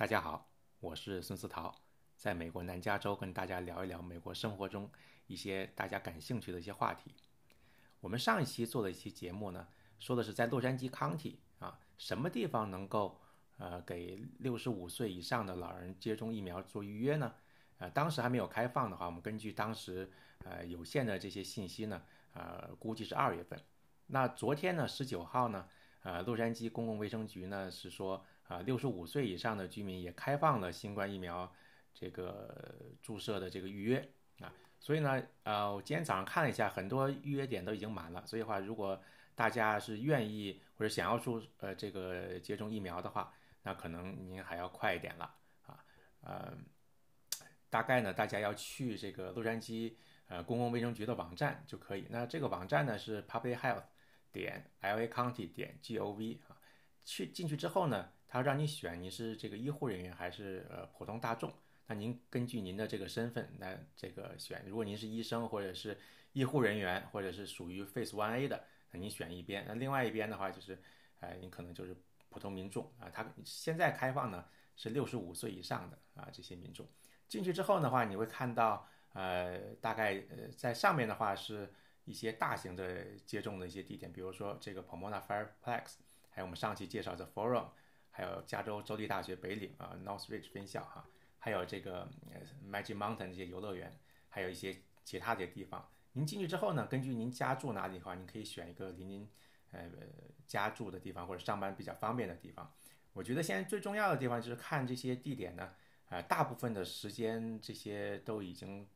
大家好，我是孙思桃，在美国南加州跟大家聊一聊美国生活中一些大家感兴趣的一些话题。我们上一期做的一期节目呢，说的是在洛杉矶 County 啊，什么地方能够呃给六十五岁以上的老人接种疫苗做预约呢？呃，当时还没有开放的话，我们根据当时呃有限的这些信息呢，呃，估计是二月份。那昨天呢，十九号呢，呃，洛杉矶公共卫生局呢是说。啊，六十五岁以上的居民也开放了新冠疫苗这个注射的这个预约啊，所以呢，呃，我今天早上看了一下，很多预约点都已经满了。所以话，如果大家是愿意或者想要注呃这个接种疫苗的话，那可能您还要快一点了啊。呃，大概呢，大家要去这个洛杉矶呃公共卫生局的网站就可以。那这个网站呢是 public health 点 l a county 点 g o v 啊。去进去之后呢？他让你选你是这个医护人员还是呃普通大众，那您根据您的这个身份来这个选。如果您是医生或者是医护人员，或者是属于 Phase One A 的，那您选一边。那另外一边的话就是，呃，你可能就是普通民众啊。他现在开放呢是六十五岁以上的啊这些民众进去之后的话，你会看到呃大概呃在上面的话是一些大型的接种的一些地点，比如说这个 Pomona Fireplex，还有我们上期介绍的 Forum。还有加州州立大学北岭啊，Northridge 分校哈，还有这个 Magic Mountain 这些游乐园，还有一些其他的地方。您进去之后呢，根据您家住哪里的话，您可以选一个离您呃家住的地方或者上班比较方便的地方。我觉得现在最重要的地方就是看这些地点呢，呃，大部分的时间这些都已经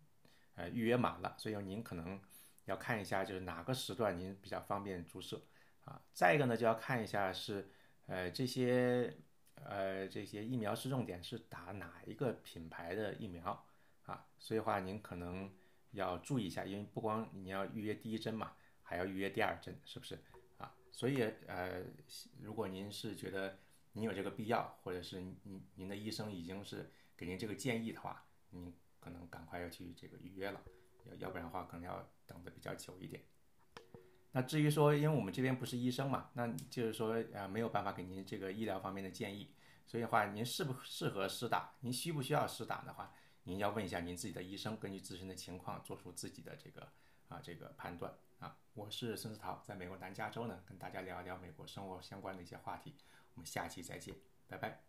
呃预约满了，所以您可能要看一下就是哪个时段您比较方便注射啊。再一个呢，就要看一下是。呃，这些呃这些疫苗试种点是打哪一个品牌的疫苗啊？所以话您可能要注意一下，因为不光你要预约第一针嘛，还要预约第二针，是不是啊？所以呃，如果您是觉得您有这个必要，或者是您您的医生已经是给您这个建议的话，您可能赶快要去这个预约了，要要不然的话可能要等的比较久一点。那至于说，因为我们这边不是医生嘛，那就是说，呃，没有办法给您这个医疗方面的建议。所以的话，您适不适合施打，您需不需要施打的话，您要问一下您自己的医生，根据自身的情况做出自己的这个啊这个判断啊。我是孙思桃，在美国南加州呢，跟大家聊一聊美国生活相关的一些话题。我们下期再见，拜拜。